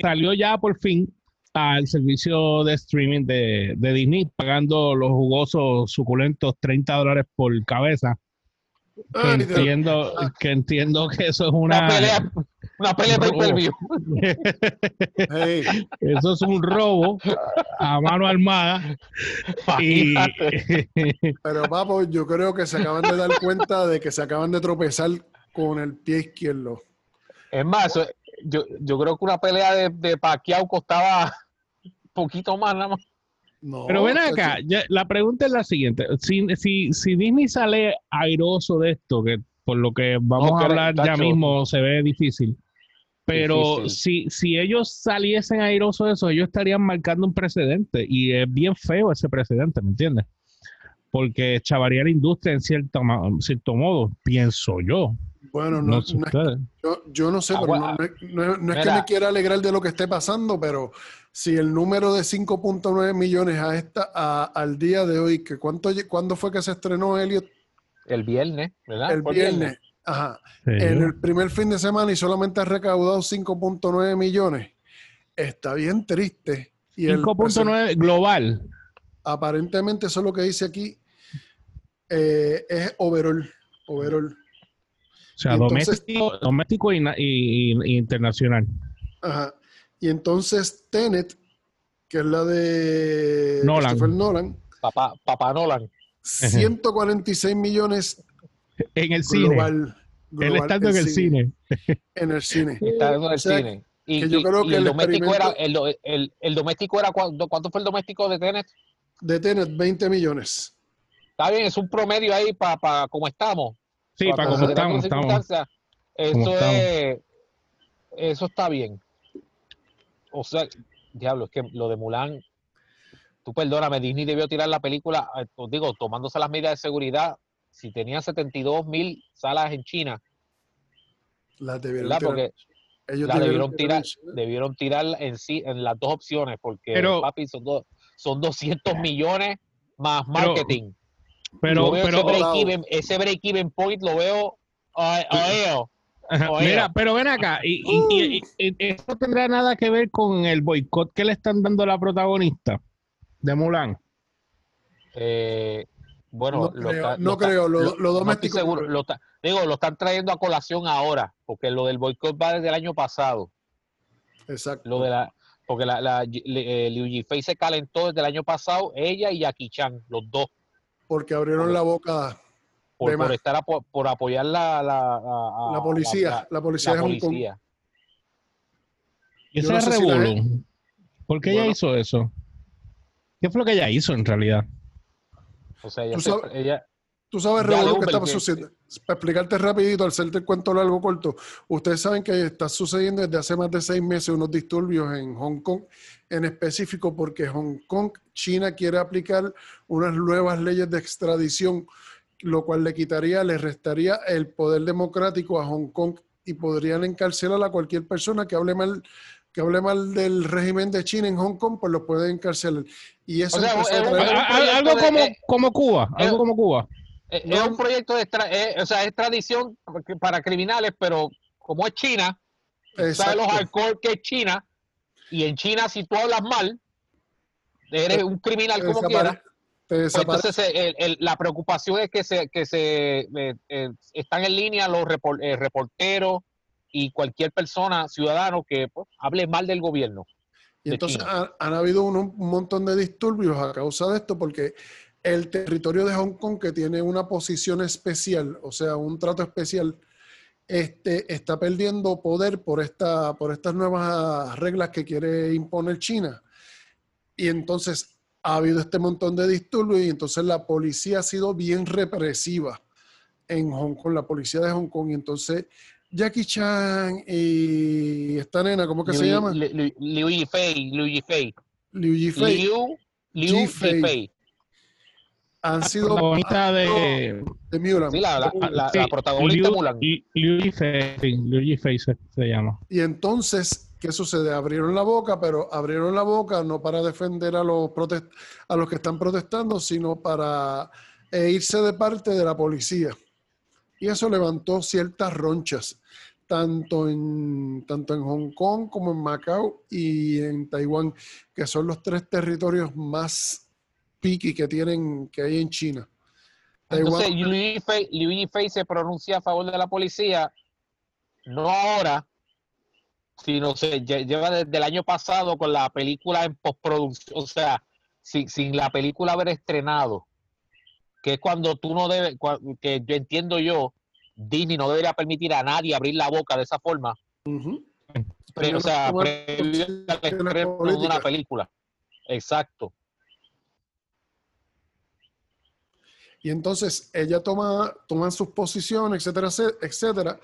que salió ya por fin al servicio de streaming de, de Disney, pagando los jugosos, suculentos 30 dólares por cabeza. Que Ay, Dios. entiendo, que entiendo que eso es una, Una pelea, una pelea pay per view. Hey, eso es un robo a mano armada. Y, pero papo, yo creo que se acaban de dar cuenta de que se acaban de tropezar con el pie izquierdo. Es más, eso- yo, yo creo que una pelea de, de Pacquiao costaba poquito más nada más. No, Pero ven acá, ya- la pregunta es la siguiente. Si, si, si Disney sale airoso de esto, que por lo que vamos No, a hablar ya mismo se ve difícil, pero Difícil. si, si ellos saliesen airosos de eso, ellos estarían marcando un precedente y es bien feo ese precedente, ¿me entiendes? Porque chavaría la industria en cierto modo, pienso yo. Bueno, No, no, sé no es- ustedes. yo, yo no sé, Ah, pero no, no es- que me quiera alegrar de lo que esté pasando, pero si el número de 5.9 millones a esta, a- al día de hoy, que cuánto, ¿cuándo fue que se estrenó Elliot? El viernes, ¿verdad? El viernes. Ajá. Sí. En el primer fin de semana y solamente ha recaudado 5.9 millones. Está bien triste. Y el 5.9 global. aparentemente eso es lo que dice aquí. eh, es overall. Overall. O sea, entonces- doméstico, doméstico y, na- y- y- y internacional. Ajá. Y entonces Tenet, que es la de Nolan. Christopher Nolan, Papá, Papá Nolan. 146 millones En el cine. global. Él estando en el cine. En el cine. Está en el O sea, cine. Y, que yo creo y que el, el doméstico era, el, el- el doméstico era cuánto, cuánto fue el doméstico de Tenet. De Tenet, 20 millones. Está bien, es un promedio ahí para como estamos. Sí, Pa- para como estamos, las estamos. Eso es, eso está bien. O sea, diablo, es que lo de Mulan, tú perdóname, Disney debió tirar la película, eh, os digo, tomándose las medidas de seguridad. Si tenía 72 mil salas en China, Las debieron ¿verdad? tirar. Porque Ellos la debieron tirar, en China. debieron tirar en sí, en las dos opciones, porque Pero- papi, son, dos- son 200 millones más marketing. Pero, Veo pero, ese break-even point lo veo Ajá, Oye. Mira, pero ven acá, y, y- y- y- y- ¿eso no tendrá nada que ver con el boicot que le están dando a la protagonista de Mulan? Eh, bueno, No lo creo, está- no lo no doméstico seguro, lo digo, lo están trayendo a colación ahora, porque lo del boicot va desde el año pasado. Exacto. Lo de la, porque la, la le- eh, Liu Yifei se calentó desde el año pasado, ella y Jackie Chan, los dos, Porque abrieron la boca por, estar apo- por apoyar la, la, a- a- la policía, la, la- policía de Hong Kong. Y ese no si. ¿Por qué ella hizo eso? ¿Qué fue lo que ella hizo en realidad? O sea, se- ella- Tú sabes, Revolú, que que- sucediendo. Para explicarte rapidito, al hacerte el cuento largo corto, ustedes saben que está sucediendo desde hace más de seis meses unos disturbios en Hong Kong, en específico porque Hong Kong, China quiere aplicar unas nuevas leyes de extradición, lo cual le quitaría, le restaría el poder democrático a Hong Kong y podrían encarcelar a cualquier persona que hable mal que hable mal del régimen de China en Hong Kong, pues lo pueden encarcelar. Y eso O sea, a algo como, como Cuba, algo eh, como Cuba. Eh, No. Es un proyecto de extra- eh, o sea, es tradición para criminales, pero como es China, sabes los hardcore que es China, y en China si tú hablas mal, eres un criminal como quieras. Pues entonces el- el- la preocupación es que se, que se eh, eh, están en línea los repor- eh, reporteros y cualquier persona, ciudadano, que pues, hable mal del gobierno. Y de entonces ha- han habido un, un montón de disturbios a causa de esto, porque el territorio de Hong Kong, que tiene una posición especial, o sea, un trato especial, este, está perdiendo poder por, esta, por estas nuevas reglas que quiere imponer China. Y entonces ha habido este montón de disturbios y entonces la policía ha sido bien represiva en Hong Kong, la policía de Hong Kong. Y entonces Jackie Chan y esta nena, ¿cómo que se Liu- llama? Liu Liu- Liu Yifei, Liu Yifei. Liu Yifei. Liu, Liu Yifei. Han sido protagonista de de Mulan. Sí, la, la, la- sí, la protagonista Liu, Mulan. Liu- Liu Yifei, sí, Liu Yifei se, se llama. Y entonces, ¿qué sucede? Abrieron la boca, pero abrieron la boca no para defender a los, protest- a los que están protestando, sino para eh, irse de parte de la policía. Y eso levantó ciertas ronchas. tanto en, tanto en Hong Kong como en Macao y en Taiwán, que son los tres territorios más piqui que tienen, que hay en China. Entonces, Luigi Fei, Luigi se pronuncia a favor de la policía, no ahora, sino se lleva desde el año pasado con la película en postproducción, o sea, sin, sin la película haber estrenado, que es cuando tú no debes, que yo entiendo yo, Disney no debería permitir a nadie abrir la boca de esa forma. Pero, o sea, de una película. Exacto. Y entonces ella toma, toma sus posiciones, etcétera, etcétera.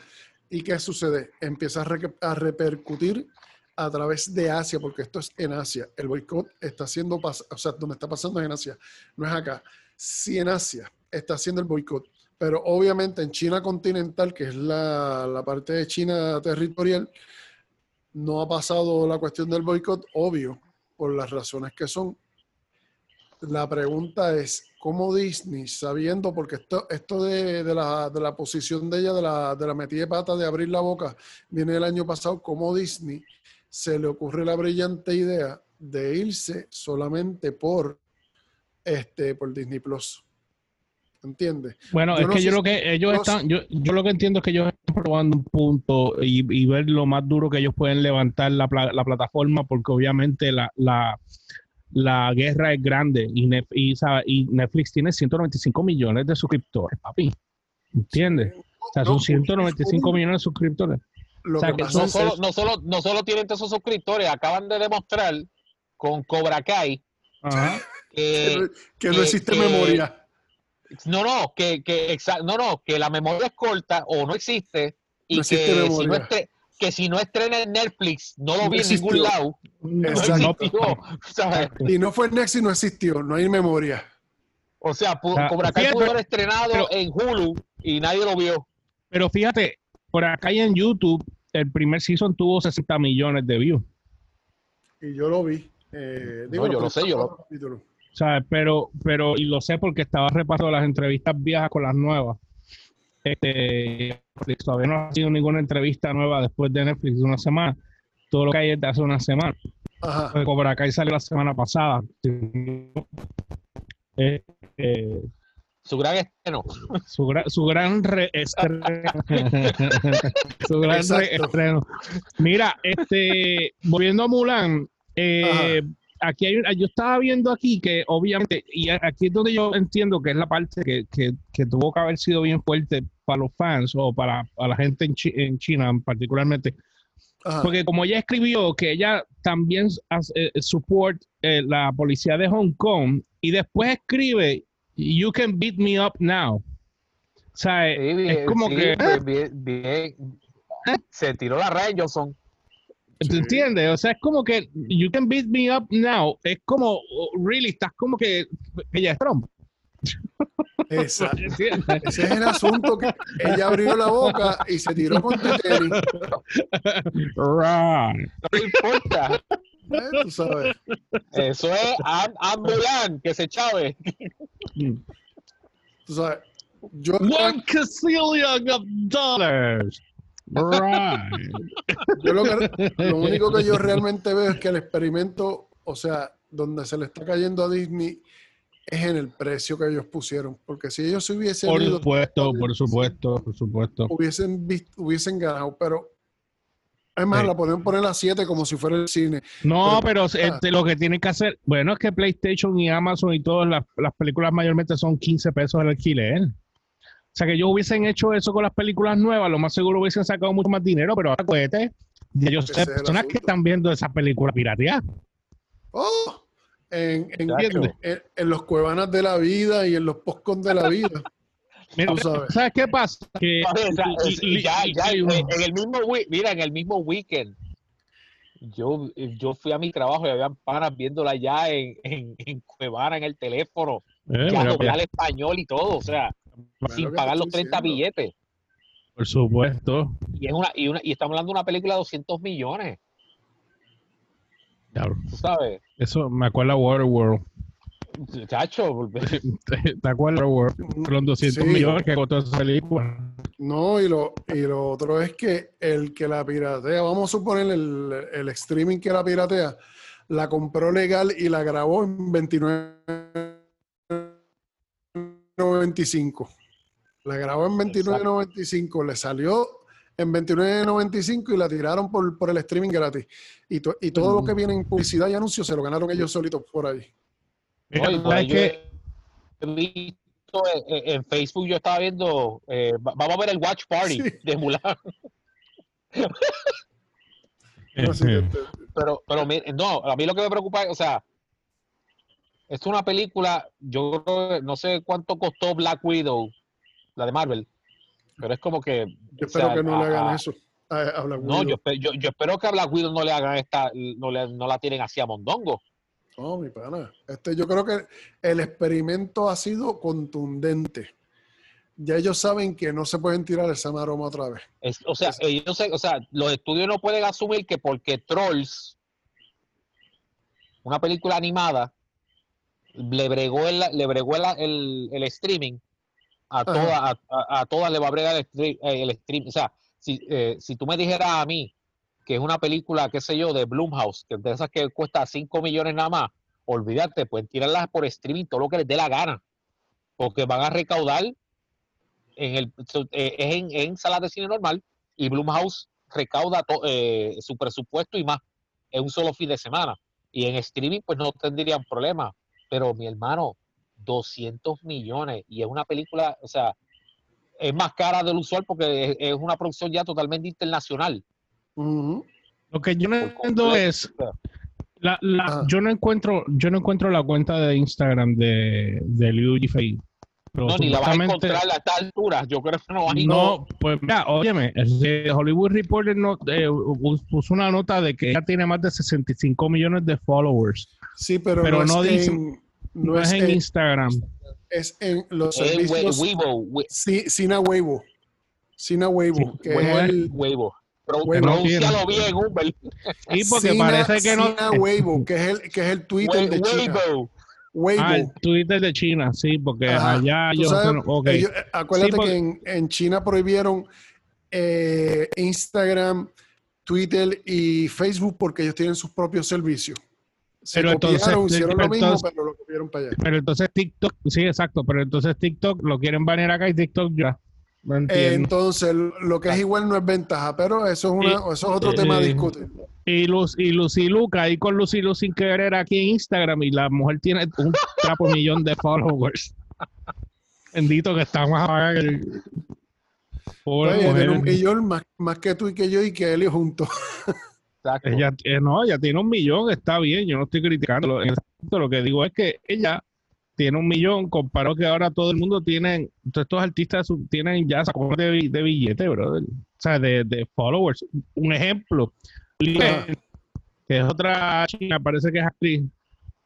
¿Y qué sucede? Empieza a, repercutir a través de Asia, porque esto es en Asia. El boicot está haciendo, o sea, donde está pasando es en Asia, no es acá. Sí en Asia está haciendo el boicot, pero obviamente en China continental, que es la, la parte de China territorial, no ha pasado la cuestión del boicot, obvio, por las razones que son. La pregunta es, ¿cómo Disney, sabiendo, porque esto, esto de, de, la, de la, posición de ella, de la, de la metida de pata, de abrir la boca, viene el año pasado, ¿cómo Disney se le ocurre la brillante idea de irse solamente por, este, por Disney Plus? ¿Entiendes? Bueno, es que yo lo que ellos están, yo, yo lo que entiendo es que ellos están probando un punto y, ver lo más duro que ellos pueden levantar la, la plataforma, porque obviamente la, la, la guerra es grande y, y, Netflix tiene 195 millones de suscriptores, papi. ¿Entiendes? O sea, son 195 millones de suscriptores. O sea, que no, solo, no, solo, no solo tienen esos suscriptores, acaban de demostrar con Cobra Kai que, que, no existe memoria no, no, que, que, no, no, que la memoria es corta o no existe y que, si no que si no estrena en Netflix, no lo vi en ningún lado. Y no fue en Netflix, no existió, no hay memoria. O sea, Cobra Kai pudo haber estrenado en Hulu y nadie lo vio. Pero fíjate, por acá y en YouTube, el primer season tuvo 60 millones de views. Y yo lo vi. Eh, digo, yo lo sé, yo lo ¿sabes? Pero, pero, y lo sé porque estaba repasando las entrevistas viejas con las nuevas. Este, todavía no ha sido ninguna entrevista nueva después de Netflix de una semana. Todo lo que hay es de hace una semana. Ajá. Cobra Kai salió la semana pasada. Eh, eh, su gran estreno. Su, gran, su gran estreno. su gran estreno. Mira, este, volviendo a Mulan, eh, aquí hay, yo estaba viendo aquí que obviamente, y aquí es donde yo entiendo que es la parte que, que, tuvo que haber sido bien fuerte para los fans o para, la gente en, en China particularmente. Porque como ella escribió que ella también eh, support eh, la policía de Hong Kong y después escribe, you can beat me up now. O sea, es como que... Se tiró la red Johnson. ¿Te entiendes? O sea, es como que you can beat me up now. Es como, really, estás como que ella es Trump. Exacto. Ese es el asunto que ella abrió la boca y se tiró con tenis. Right. No importa. Eh, tú sabes. Eso es Ambulan, que se chave. Tú sabes. Yo One gazillion of dollars. Yo lo, único que yo realmente veo es que el experimento, o sea, donde se le está cayendo a Disney es en el precio que ellos pusieron. Porque si ellos hubiesen. Por supuesto, por supuesto, por supuesto. Hubiesen, hubiesen ganado, pero. Es más, la podemos poner a 7 como si fuera el cine. No, pero, este, lo que tienen que hacer, bueno, es que PlayStation y Amazon y todas las, las películas mayormente son 15 pesos el alquiler. O sea, que ellos hubiesen hecho eso con las películas nuevas, lo más seguro hubiesen sacado mucho más dinero, pero ahora cueste. Yo sé personas que están viendo esa película pirateada. Oh, en, en, los cuevanas de la vida y en los postcon de la vida. Mira, sabes. sabes. qué pasa? Que, ya, ya, en el mismo, mira, en el mismo weekend, yo, yo fui a mi trabajo y habían panas viéndola ya en, en, en Cuevana, en el teléfono, eh, ya al español y todo, o sea, sin pagar los 30 billetes. Por supuesto. Y, es una, y, una, y estamos hablando de una película de 200 millones. ¿Tú sabes? Eso me acuerda a Waterworld. Chacho. ¿Te, acuerdas? Los 200 millones que costó esa película. No, y lo, y lo otro es que el que la piratea, vamos a suponer el, el streaming que la piratea, la compró legal y la grabó en 29.95. La grabó en 29.95, le salió en 29.95 y la tiraron por, por el streaming gratis. Y, y todo lo que viene en publicidad y anuncios se lo ganaron ellos solitos por ahí. que... en, Facebook, yo estaba viendo, eh, vamos a ver el Watch Party de Mulan. pero, pero no, a mí lo que me preocupa, o sea, es una película, yo creo, no sé cuánto costó Black Widow, la de Marvel, pero es como que... Yo espero que no le hagan eso. A, Black no, yo, yo, yo, espero que a Black Widow no le hagan esta, no, le, no la tienen así a Mondongo. No, mi pana. Este, yo creo que el experimento ha sido contundente. Ya ellos saben que no se pueden tirar esa maroma otra vez. o, sea, ellos, o sea, los estudios no pueden asumir que porque Trolls, una película animada, le bregó el, le bregó el, el, streaming, a, toda, a, a, todas le va a bregar el, el streaming. O sea, si, eh, si tú me dijeras a mí que es una película, qué sé yo, de Blumhouse, que de esas que cuesta 5 millones nada más, olvídate, pueden tirarlas por streaming todo lo que les dé la gana, porque van a recaudar en el eh, en, en salas de cine normal y Blumhouse recauda eh, su presupuesto y más en un solo fin de semana. Y en streaming pues no tendrían problema, pero mi hermano, 200 millones y es una película, o sea, es más cara del usual porque es una producción ya totalmente internacional. Lo que yo no entiendo es, la, la, ah. yo no encuentro, yo no encuentro la cuenta de Instagram de, de Liu Yifei. No, ni la vas a encontrar a esta altura. Yo creo que no hay. No, pues mira, óyeme, Hollywood Reporter no, eh, puso una nota de que ella tiene más de 65 millones de followers. Sí, pero, no, no dice, no, es en, Instagram. Es en los servicios. Weibo. Sí, Sina Weibo. Sina Weibo, que es el, Weibo. Pronúncialo bien, Humbert. Sí, porque parece que no. Weibo, que es el, que es el Twitter de China. Weibo. Ah, el Twitter de China, sí, porque allá yo okay. acuérdate que en, en, China prohibieron eh, Instagram, Twitter y Facebook porque ellos tienen sus propios servicios. Se pero entonces, hicieron lo mismo, pero lo para allá. Pero entonces TikTok, sí, exacto, pero entonces TikTok lo quieren banear acá y TikTok ya entonces, lo que es igual no es ventaja, pero eso es, una, eso es otro tema a discutir. Y Luz y Lucy Luca ahí con Lucy Luz sin querer aquí en Instagram y la mujer tiene un trapo millón de followers. Bendito que estamos a pagar el... tiene un millón más, más, que tú y que yo y que él juntos. Ella, eh, no, ella tiene un millón, está bien, yo no estoy criticando. Lo que digo es que ella tiene un millón, comparó que ahora todo el mundo tiene, todos estos artistas tienen ya sacos de, de billete, brother. O sea, de, de followers. Un ejemplo, que es otra china, parece que es actriz.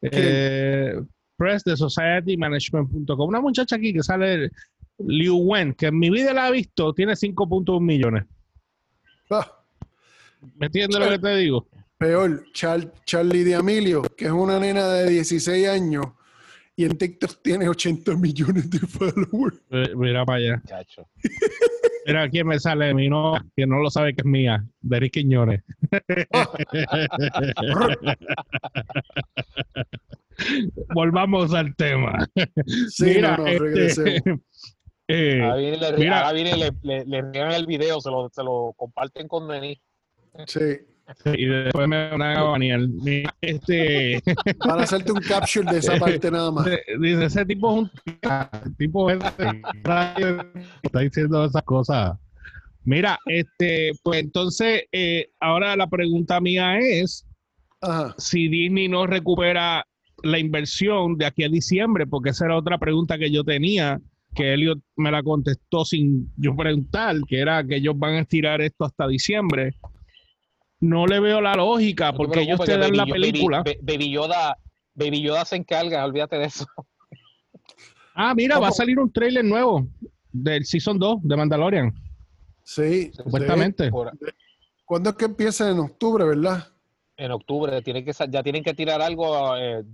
Eh, press de societymanagement.com. Una muchacha aquí que sale, Liu Wen, que en mi vida la he visto, tiene 5.1 millones. Ah. ¿Me entiendes lo que te digo? Peor, Charlie de Amilio, que es una nena de 16 años, y en TikTok tiene 80 millones de followers. Mira para allá. Mira quién me sale mi no, que no lo sabe que es mía, Derek Quiñones. Volvamos al tema. mira, este, eh, ahora viene, le, mira, ahora viene le, le, le, el video, se lo, se lo comparten con Denis. Sí y después me van a banear. Este... Para hacerte un capture de esa parte nada más. Dice, ese tipo es un tipo está diciendo esas cosas. Mira, este, pues entonces, eh, ahora la pregunta mía es si Disney no recupera la inversión de aquí a diciembre, porque esa era otra pregunta que yo tenía, que Elliot me la contestó sin yo preguntar, que era que ellos van a estirar esto hasta diciembre no le veo la lógica porque ellos te dan la película. Baby, Yoda, Baby Yoda se encarga, olvídate de eso. Ah, mira, va a salir un trailer nuevo del Season 2 de Mandalorian. Sí. Supuestamente. ¿Cuándo es que empieza? En octubre, ¿verdad? En octubre, tiene que, ya tienen que tirar algo. Eh,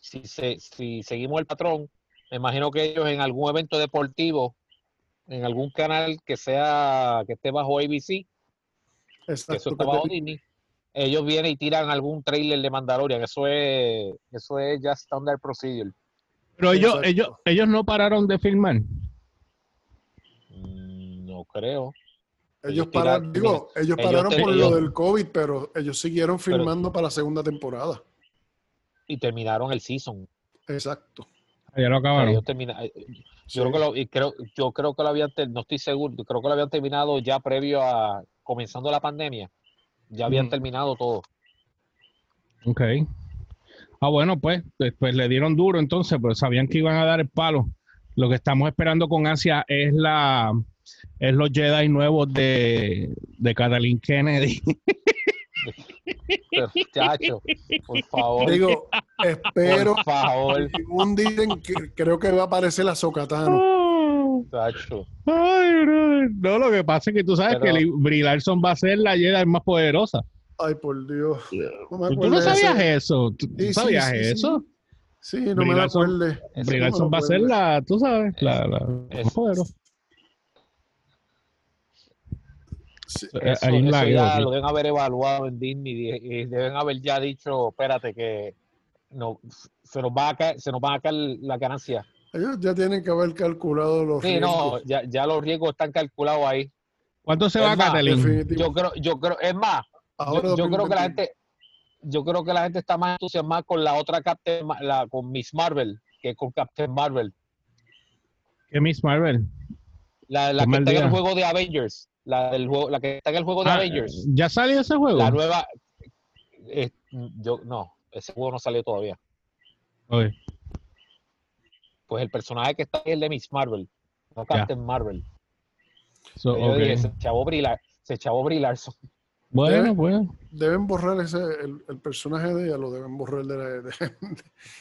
si, si seguimos el patrón, me imagino que ellos en algún evento deportivo en algún canal que sea que esté bajo ABC, Exacto. eso bajo te- Disney, ellos vienen y tiran algún trailer de Mandalorian. Eso es, eso es ya standard procedure. Pero ellos, Exacto. ellos, ellos no pararon de filmar. Mm, No creo. ellos ellos pararon, digo, ellos ellos pararon te- por ellos- lo del COVID, pero ellos siguieron Pero- filmando para la segunda temporada. Y terminaron el season. Exacto. Ya lo acabaron. ellos termina- Sí. Yo, creo que lo, y creo, yo creo que lo habían, no estoy seguro, yo creo que lo habían terminado ya previo a comenzando la pandemia. Ya habían Ujú. terminado todo. Ok. Ah, bueno, pues, después le dieron duro entonces, pues sabían que iban a dar el palo. Lo que estamos esperando con ansia es la es los Jedi nuevos de, de Kathleen Kennedy. Pero, chacho, por favor, Digo, espero, por favor, según dicen, que creo que va a aparecer la Socatano. chacho. Ay, no, no, lo que pasa es que tú sabes Pero- que Brie Larson va a ser la Jedi más poderosa. Ay, por Dios. No me ¿Tú acuerdo no sabías eso? ¿Tú, Sí, sabías sí, sí. eso? Sí, no Brie me Larson- acuerdo. Ese Brie no me va a ser acuerdo. la, tú sabes, la, la más poderosa. Sí, Eh, Eso, eso ya lo deben haber evaluado en Disney y deben haber ya dicho, espérate, que no, se nos va a caer, se nos va a caer la ganancia. Ellos ya tienen que haber calculado los Sí, no, riesgos. ya, ya los riesgos están calculados ahí. ¿Cuánto se Es va más, Kathleen? Definitivo. Yo creo, yo creo, es más, yo, Ahora yo creo que la 2021. gente, yo creo que la gente está más entusiasmada con la otra Captain, la, con Miss Marvel, que con Captain Marvel. ¿Qué Miss Marvel? La, la que está en el juego de Avengers. La del juego, la que está en el juego de Ah, Avengers. ¿Ya salió ese juego? La nueva. eh, yo, no, ese juego no salió todavía. Pues el personaje que está ahí es el de Miss Marvel, no Ya. Captain Marvel. So, Yo ok. dije, se chavó Brie, se chavó Brie Larson. Bueno, bueno. Deben borrar ese, el, el personaje de ella, lo deben borrar de la... de-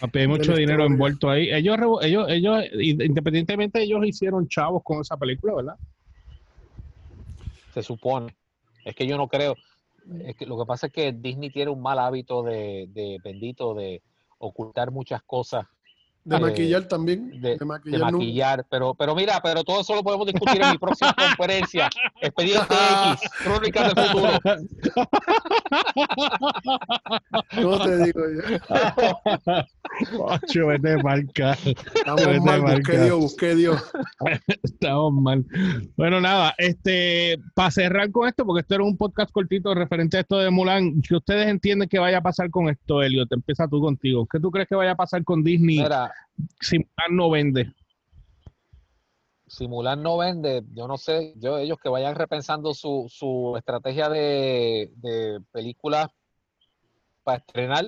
Papi, hay mucho dinero historia. envuelto ahí. Ellos, ellos, ellos, independientemente, ellos hicieron chavos con esa película, ¿verdad? Se supone. Es que yo no creo. Es que lo que pasa es que Disney tiene un mal hábito de, de bendito de ocultar muchas cosas, de Eh, maquillar también. de, De, de maquillar. maquillar, pero, pero mira, pero todo eso lo podemos discutir en mi próxima conferencia. Expediente X, Crónicas del Futuro. No te digo yo. Ocho, vete marca. Estamos Vete mal, marca. busqué Dios, busqué Dios. Estamos mal. Bueno, nada, este, para cerrar con esto, porque esto era un podcast cortito referente a esto de Mulan, que ustedes entienden que vaya a pasar con esto, Elio, te empieza tú contigo. ¿Qué tú crees que vaya a pasar con Disney Mira, si Mulan no vende? si Mulan no vende, yo no sé, yo ellos que vayan repensando su, su estrategia de, de películas para estrenar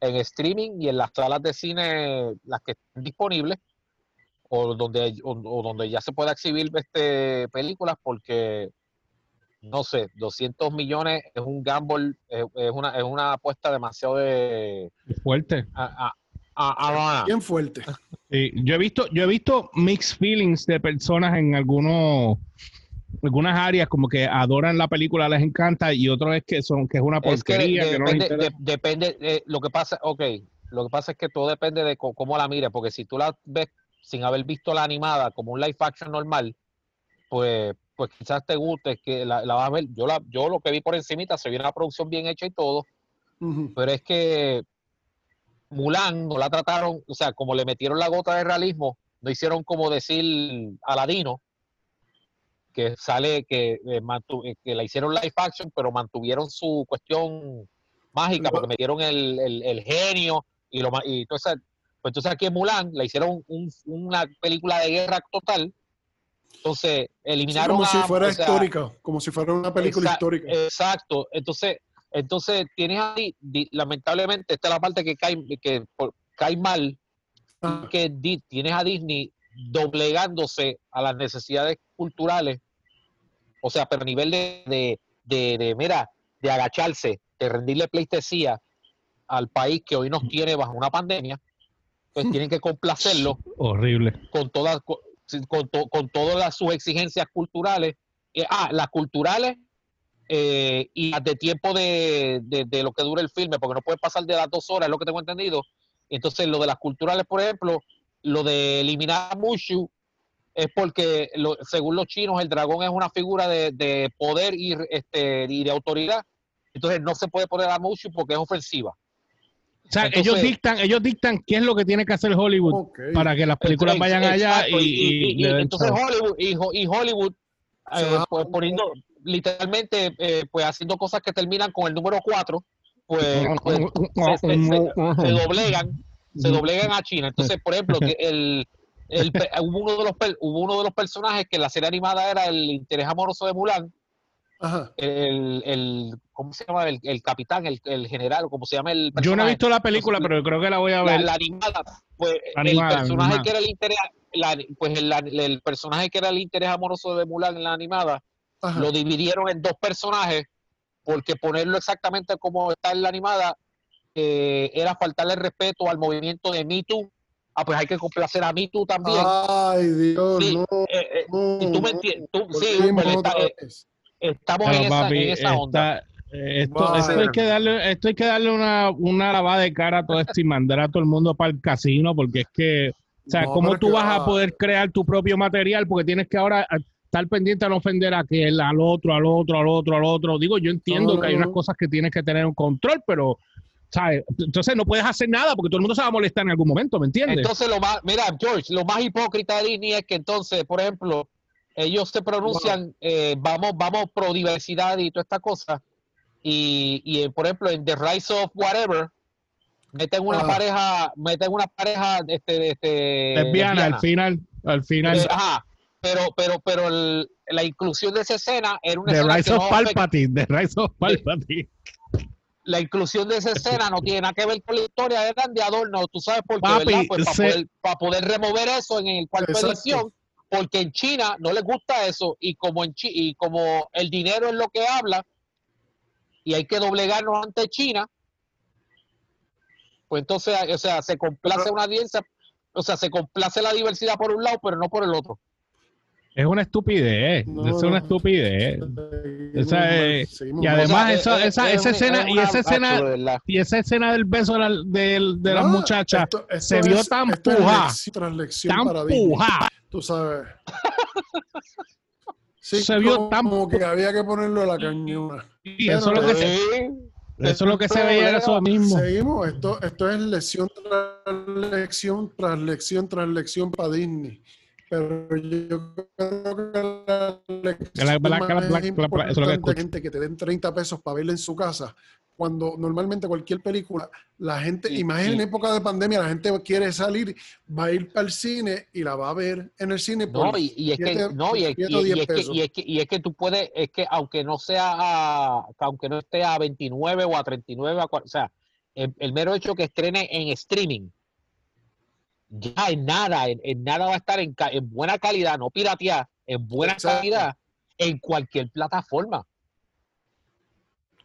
en streaming y en las salas de cine, las que estén disponibles, o donde, o, o donde ya se pueda exhibir este, películas, porque no sé, 200 millones es un gamble, es, es una, es una apuesta demasiado de... Fuerte. a- a- a- a- Bien fuerte. Sí, yo he visto, yo he visto mixed feelings de personas en algunos algunas áreas como que adoran la película, les encanta y otros es que son que es una Es que porquería que, no les depende, de- depende eh, lo que pasa, ok, lo que pasa es que todo depende de cómo la mires, porque si tú la ves sin haber visto la animada como un live action normal, pues, pues quizás te guste, que la, la vas a ver, yo, la, yo lo que vi por encimita, se vio una producción bien hecha y todo, pero es que Mulan no la trataron, o sea, como le metieron la gota de realismo, no hicieron como decir Aladino, que sale, que, eh, mantu- eh, que la hicieron live action, pero mantuvieron su cuestión mágica, porque metieron el, el- el genio y lo y entonces, pues entonces aquí en Mulan la hicieron un- una película de guerra total. Entonces, Sí, eliminaron como si fuera o sea, histórica, como si fuera una película histórica. Exacto. Entonces, entonces tienes ahí, lamentablemente, esta es la parte que cae, que cae mal, Ah, que tienes a Disney doblegándose a las necesidades culturales, o sea, pero a nivel de, de, de, de, mira, de agacharse, de rendirle pleitesía al país que hoy nos tiene bajo una pandemia, pues tienen que complacerlo Horrible. con todas con, con, to- con todas sus exigencias culturales. Eh, ah, las culturales eh, y de tiempo de, de- de lo que dura el filme, porque no puede pasar de las dos horas, es lo que tengo entendido. Entonces, lo de las culturales, por ejemplo, lo de eliminar a Mushu, es porque lo- según los chinos el dragón es una figura de, de poder y, este, y de autoridad. Entonces no se puede poner a Mushu porque es ofensiva. O sea, Entonces- ellos dictan, ellos dictan qué es lo que tiene que hacer Hollywood para que las películas vayan allá exacto, y, y- y- le den entonces. Hollywood y, Ho- y Hollywood Se eh, pues, poniendo literalmente eh, pues haciendo cosas que terminan con el número 4 pues, pues, se, se- se- se doblegan se doblegan a China entonces por ejemplo que el, el hubo uno de los hubo uno de los personajes que en la serie animada era el interés amoroso de Mulan Ajá. el, el ¿cómo se llama? El, el capitán, el, el general, o como se llama el Yo no he visto la película, pero creo que la voy a la, ver. la animada, pues Animada, el personaje animada. que era el interés, la- pues el, el personaje que era el interés amoroso de Mulan en la animada, Ajá. lo dividieron en dos personajes, porque ponerlo exactamente como está en la animada eh, era faltarle respeto al movimiento de Me Too. Ah, pues hay que complacer a Me Too también. Ay, Dios, Sí, no. Eh, eh, no, y tú me entiendes, tú- sí, está- eh, vez. estamos en esa, papi, en esa onda. está- esto, esto hay que darle, esto hay que darle una, una lavada de cara a todo esto y mandar a todo el mundo para el casino, porque es que, o sea, No, ¿cómo tú vas a poder crear tu propio material? Porque tienes que ahora estar pendiente a no ofender a aquel, al otro, al otro, al otro, al otro. Digo, yo entiendo que hay unas cosas que tienes que tener un control, pero, ¿sabes? Entonces no puedes hacer nada porque todo el mundo se va a molestar en algún momento, ¿me entiendes? Entonces, lo más, mira, George, lo más hipócrita de Disney es que entonces, por ejemplo, ellos se pronuncian, eh, vamos, vamos pro diversidad y toda esta cosa, y, y por ejemplo, en The Rise of Whatever, meten una Ah. pareja, meten una pareja, este, este, lesbiana, al final, al final. Eh, ajá, pero, pero, pero el- la inclusión de esa escena era una The escena Rise que of no Palpatine, The Rise of Palpatine. la inclusión de esa escena no tiene nada que ver con la historia, eran de adorno, tú sabes por qué. Pues para se- poder, para poder remover eso en el cuarto Exacto. edición, porque en China no les gusta eso, y como en Chi- y como el dinero es lo que habla, y hay que doblegarnos ante China, pues entonces, o sea, se complace una audiencia, o sea, se complace la diversidad por un lado, pero no por el otro. Es una estupidez, No, es una estupidez. Es- seguimos y además O sea, esa- es- esa- es esa escena- es y esa escena- de. Y esa escena del beso de la, del- de la No, muchacha esto- esto se vio es- tan puja, tan para Disney, puja. Tú sabes. Sí, Se vio como, tan como que había que ponerlo a la cañona. Y eso, es lo que se, eso es lo que se veía era eso mismo. Seguimos, esto, esto es lección tras lección tras lección tras lección para Disney. Pero yo creo que la lección La- la- la- eso lo que gente que te den 30 pesos para verla en su casa, cuando normalmente cualquier película, la gente, Y- y más y- en época de pandemia, la gente quiere salir, va a ir para el cine y la va a ver en el cine por No, y, y es que, no, y, es- y- o y es que, y, es que, y es que tú puedes, es que aunque no sea a, que aunque no esté a 29 o a 39, a o sea, el, el mero hecho que estrene en streaming, ya en nada, en, en nada va a estar en, buena calidad, no piratear, en buena Exacto. calidad, en cualquier plataforma.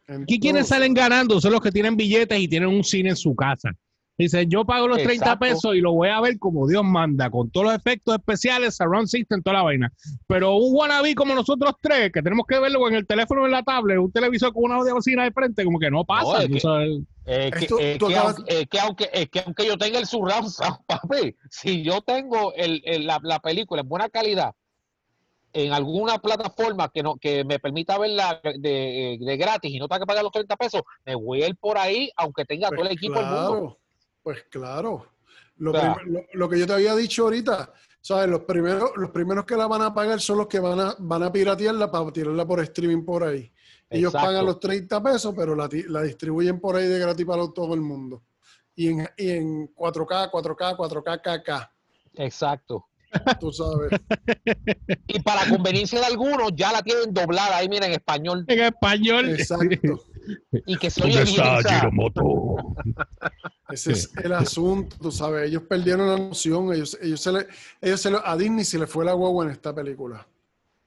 Quienes Entonces, salen ganando son los que tienen billetes y tienen un cine en su casa. Dice, yo pago los 30 Exacto. pesos y lo voy a ver como Dios manda, con todos los efectos especiales, surround system, toda la vaina. Pero un wannabe como nosotros tres, que tenemos que verlo en el teléfono o en la tablet, un televisor con una bocina de frente, como que no pasa. No, es que- aunque, que aunque, que aunque yo tenga el surround sound, papi, si yo tengo el, el- la, la película en buena calidad en alguna plataforma que no que me permita verla de, de gratis y no tenga que pagar los 30 pesos, me voy a ir por ahí aunque tenga Pues todo el equipo del mundo. Pues claro. Lo, O sea, prim- lo- lo que yo te había dicho ahorita, ¿sabes? Los primeros, los primeros que la van a pagar son los que van a, van a piratearla para tirarla por streaming por ahí. Ellos Exacto. pagan los 30 pesos, pero la, ti- la distribuyen por ahí de gratis para todo el mundo. Y en, y en 4K, 4K, 4K, KK. Exacto. Tú sabes. Y para conveniencia de algunos ya la tienen doblada ahí, mira, en español En español. Exacto. y que se oye bien. o sea, Ese es el asunto, tú sabes. Ellos perdieron la noción. Ellos, ellos se le, ellos se le- a Disney se le fue la guagua en esta película.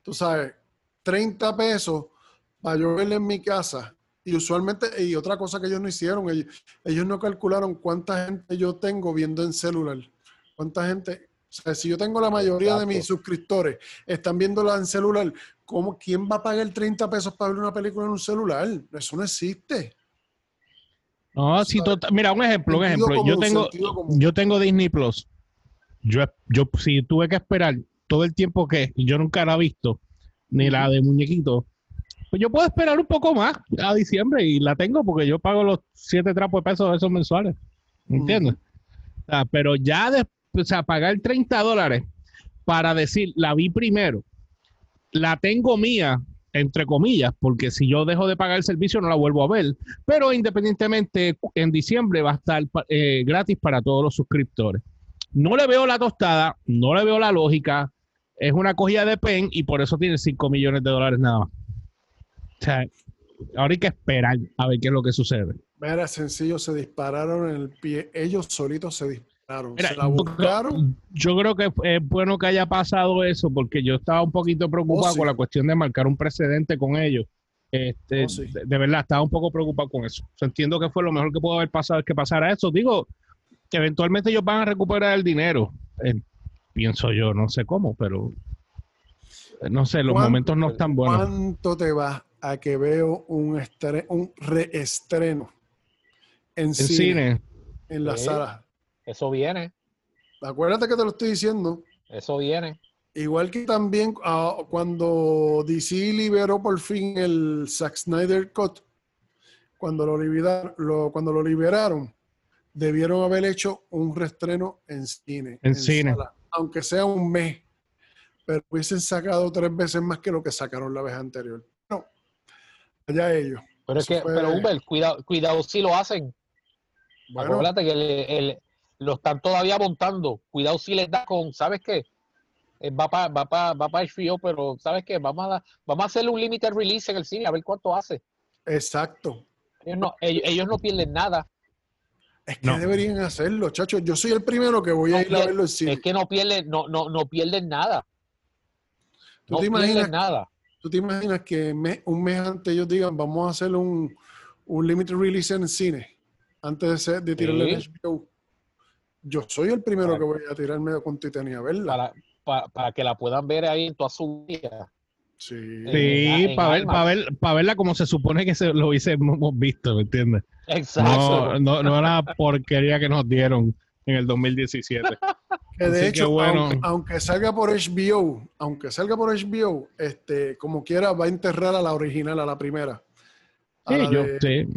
Tú sabes, 30 pesos para yo verla en mi casa. Y usualmente, y otra cosa que ellos no hicieron, ellos, ellos no calcularon cuánta gente yo tengo viendo en celular. Cuánta gente, o sea, si yo tengo la mayoría de mis suscriptores están viéndola en celular, ¿cómo, ¿quién va a pagar 30 pesos para ver una película en un celular? Eso no existe. No, sí, tota- Mira, un ejemplo, un ejemplo. Yo tengo, yo tengo Disney Plus. Yo, yo sí tuve que esperar todo el tiempo que yo nunca la he visto, ni la de muñequito, pues yo puedo esperar un poco más a diciembre y la tengo porque yo pago los siete trapos de pesos de esos mensuales. ¿Entiendes? O sea, pero ya de, o sea, pagar 30 dólares para decir, la vi primero, la tengo mía, entre comillas, porque si yo dejo de pagar el servicio no la vuelvo a ver, pero independientemente en diciembre va a estar eh, gratis para todos los suscriptores. No le veo la tostada, no le veo la lógica, es una cogida de pen y por eso tiene 5 millones de dólares nada más. Ahora hay que esperar a ver qué es lo que sucede. Era sencillo, se dispararon en el pie, ellos solitos se dispararon, se la buscaron. Yo creo que es bueno que haya pasado eso porque yo estaba un poquito preocupado oh, con la cuestión de marcar un precedente con ellos. Este, oh, de, verdad, estaba un poco preocupado con eso. entiendo que fue lo mejor que pudo haber pasado que pasara eso. Digo, que eventualmente ellos van a recuperar el dinero. Eh, pienso yo, no sé cómo, pero eh, no sé, los momentos no están buenos. ¿Cuánto te va a que veo un, un reestreno en, cine, en la sala. Eso viene. Acuérdate que te lo estoy diciendo. Eso viene. Igual que también ah, cuando DC liberó por fin el Zack Snyder Cut, cuando lo, liberaron, cuando lo liberaron, debieron haber hecho un reestreno en cine. En, cine. aunque sea un mes. Pero hubiesen sacado tres veces más que lo que sacaron la vez anterior. No, allá ellos. Pero es que, pero Uber, cuidado, cuidado si lo hacen. Bueno. Acuérdate que lo están todavía montando. Cuidado si les da con, ¿sabes qué? Eh, va para va pa, va pa HBO, pero ¿sabes qué? Vamos a, vamos a hacerle un limited release en el cine, a ver cuánto hace. Exacto. Ellos no, ellos, no pierden nada. Es que deberían hacerlo, chacho. Yo soy el primero que voy a ir a verlo en cine. Es que no pierden, no, no, no pierden nada. ¿Tú no te imaginas, nada. ¿Tú te imaginas que un mes antes ellos digan, vamos a hacer un, un limited release en el cine? antes de, de tirarle el HBO. Yo soy el primero que voy a tirarme con Titania a verla. Para, para, que la puedan ver ahí en toda su vida. Sí, sí para, ver, para, ver, para verla como se supone que se lo hubiésemos visto, ¿me entiendes? Exacto. No, no, era porquería que nos dieron en el 2017. Que de hecho, bueno, aunque, salga por HBO, aunque salga por HBO, este, como quiera, va a enterrar a la original, a la primera. sí, yo, sí.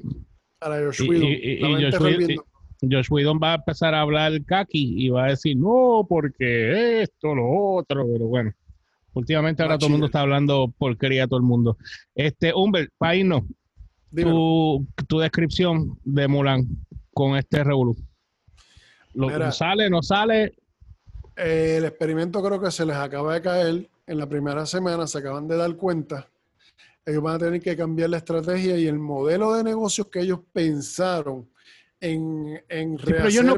Josh Whedon. Y, Josh, Whedon va a empezar a hablar kaki y va a decir, no, porque esto, lo otro, pero bueno. Últimamente ahora todo el mundo está hablando porquería todo el mundo. Este, Humbert, para irnos, tu, tu, descripción de Mulan con este revolú. ¿Lo, ¿Sale, no sale? el experimento creo que se les acaba de caer. En la primera semana se acaban de dar cuenta ellos van a tener que cambiar la estrategia y el modelo de negocios que ellos pensaron en, en ellos no,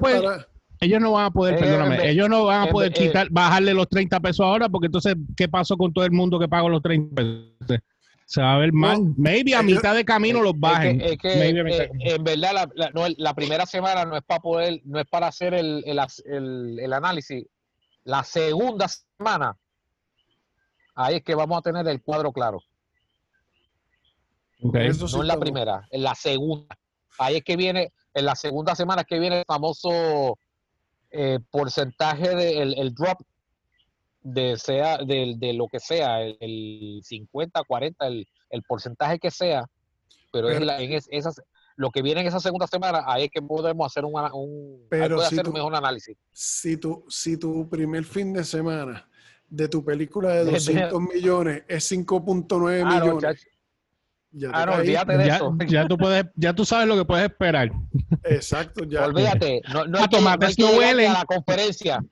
ellos no van a poder, eh, perdóname, ellos no van a poder eh, quitar, bajarle los 30 pesos ahora, porque entonces, ¿qué pasó con todo el mundo que pagó los 30 pesos? Se va a ver mal. Maybe a mitad de camino los bajen. Es que, eh, en verdad, la, primera semana no es para poder, no es para hacer el, el, el análisis. La segunda semana, ahí es que vamos a tener el cuadro claro. No en la primera, en la segunda. Ahí es que viene, en la segunda semana que viene el famoso eh, porcentaje del el drop de sea de, lo que sea, el, 50, 40, el, porcentaje que sea, pero, en esas, lo que viene en esa segunda semana, ahí es que podemos hacer un, un, hacer un mejor análisis. Si tu, si tu primer fin de semana de tu película de 200 millones es 5.9 ah, millones. Ya ah, no, olvídate de eso. Ya tú, puedes, ya tú sabes lo que puedes esperar. Exacto, ya. Olvídate. No, no, hay que, no, hay que a la conferencia.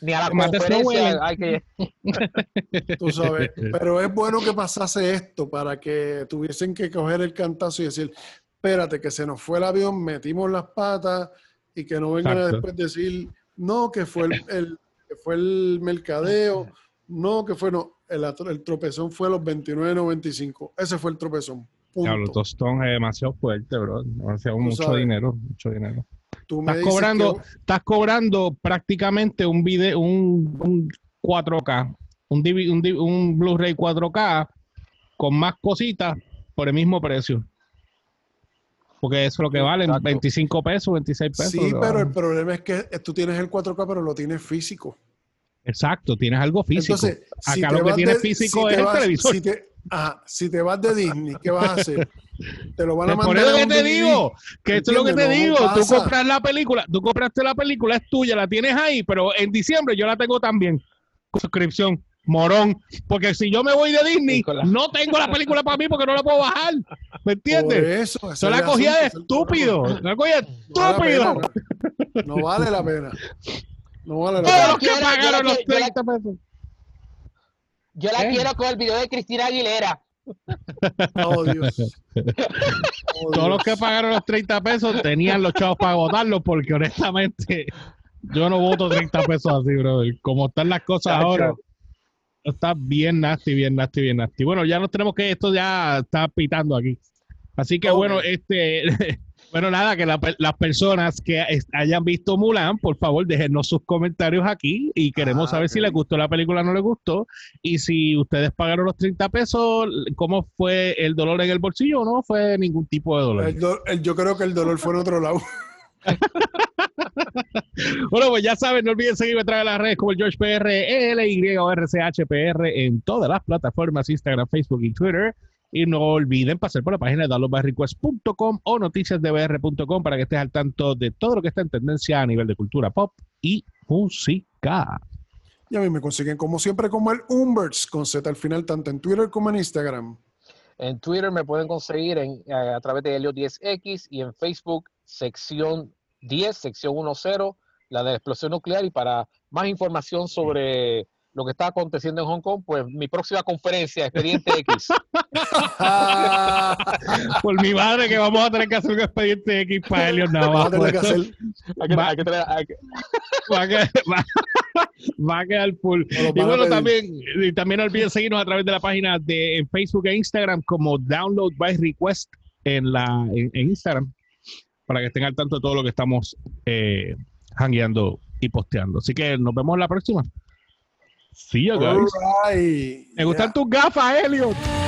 Ni a la conferencia. hay que... tú sabes. Pero es bueno que pasase esto para que tuviesen que coger el cantazo y decir, espérate, que se nos fue el avión, metimos las patas y que no vengan a después decir, no, que fue el, el, que fue el mercadeo, no, que fue no el, tropezón fue a los 29.95. Ese fue el tropezón. Punto. tostón es demasiado fuerte, bro. Demasiado, mucho dinero, mucho dinero. estás cobrando, estás cobrando prácticamente un video, un, 4K, un, un, Blu-ray 4K con más cositas por el mismo precio. Porque eso es lo que vale, 25 pesos, 26 pesos. Sí, pero el problema es que tú tienes el 4K, pero lo tienes físico. Exacto, tienes algo físico. Entonces, Acá te lo que tienes de- físico si es el televisor. Si te, ajá, si te vas de Disney, ¿qué vas a hacer? Te lo van a mandar. por eso a que un te DVD. digo, que esto es lo que te digo. Tú compras la película, tú compraste la película, es tuya, la tienes ahí, pero en diciembre yo la tengo también. Con suscripción, morón. Porque si yo me voy de Disney, Nicolás. no tengo la película para mí porque no la puedo bajar. ¿Me Por entiendes? eso. Eso es la cogía de estúpido. La cogía de No vale la estúpido. pena, No, no vale la pena. No Todos los que yo pagaron los quiero- yo la- 30 pesos. Yo la ¿Eh? quiero con el video de Cristina Aguilera. Oh, Dios. Oh, Todos Dios. los que pagaron los 30 pesos tenían los chavos para votarlo porque honestamente yo no voto 30 pesos así, brother. Como están las cosas Chacho. ahora, está bien nasty, bien nasty, bien nasty. Bueno, ya nos tenemos que, esto ya está pitando aquí. Así que bueno, este, bueno, nada, que la las personas que hayan visto Mulan, por favor, déjenos sus comentarios aquí y queremos Ah, saber si les gustó la película o no les gustó. Y si ustedes pagaron los 30 pesos, ¿cómo fue el dolor en el bolsillo o no fue ningún tipo de dolor? El do- el- yo creo que el dolor fue en otro lado. Bueno, pues ya saben, no olviden seguirme a través de las redes como el George PR, L, o R, C, H, P, R en todas las plataformas, Instagram, Facebook y Twitter. Y no olviden pasar por la página de downloadbyrequest.com o noticiasdbr.com para que estés al tanto de todo lo que está en tendencia a nivel de cultura pop y música. Y a mí me consiguen como siempre como el Umberts con Z al final, tanto en Twitter como en Instagram. En Twitter me pueden conseguir en, eh, a través de Helio10X y en Facebook sección 10, sección 10, la de la explosión nuclear. Y para más información sobre lo que está aconteciendo en Hong Kong, pues mi próxima conferencia, Expediente X. Por mi madre que vamos a tener que hacer un expediente X para Vamos a Navajo. tener que Eso hacer Hay que- Va- hay que traer- hay que- va a quedar, va- va a quedar full. Y bueno, también, y también no olviden seguirnos a través de la página de en Facebook e Instagram como Download by Request en, la, en, en Instagram para que estén al tanto de todo lo que estamos eh, hangueando y posteando. Así que nos vemos la próxima. See you guys. Alright. Me gustan Yeah. tus gafas, Elliot.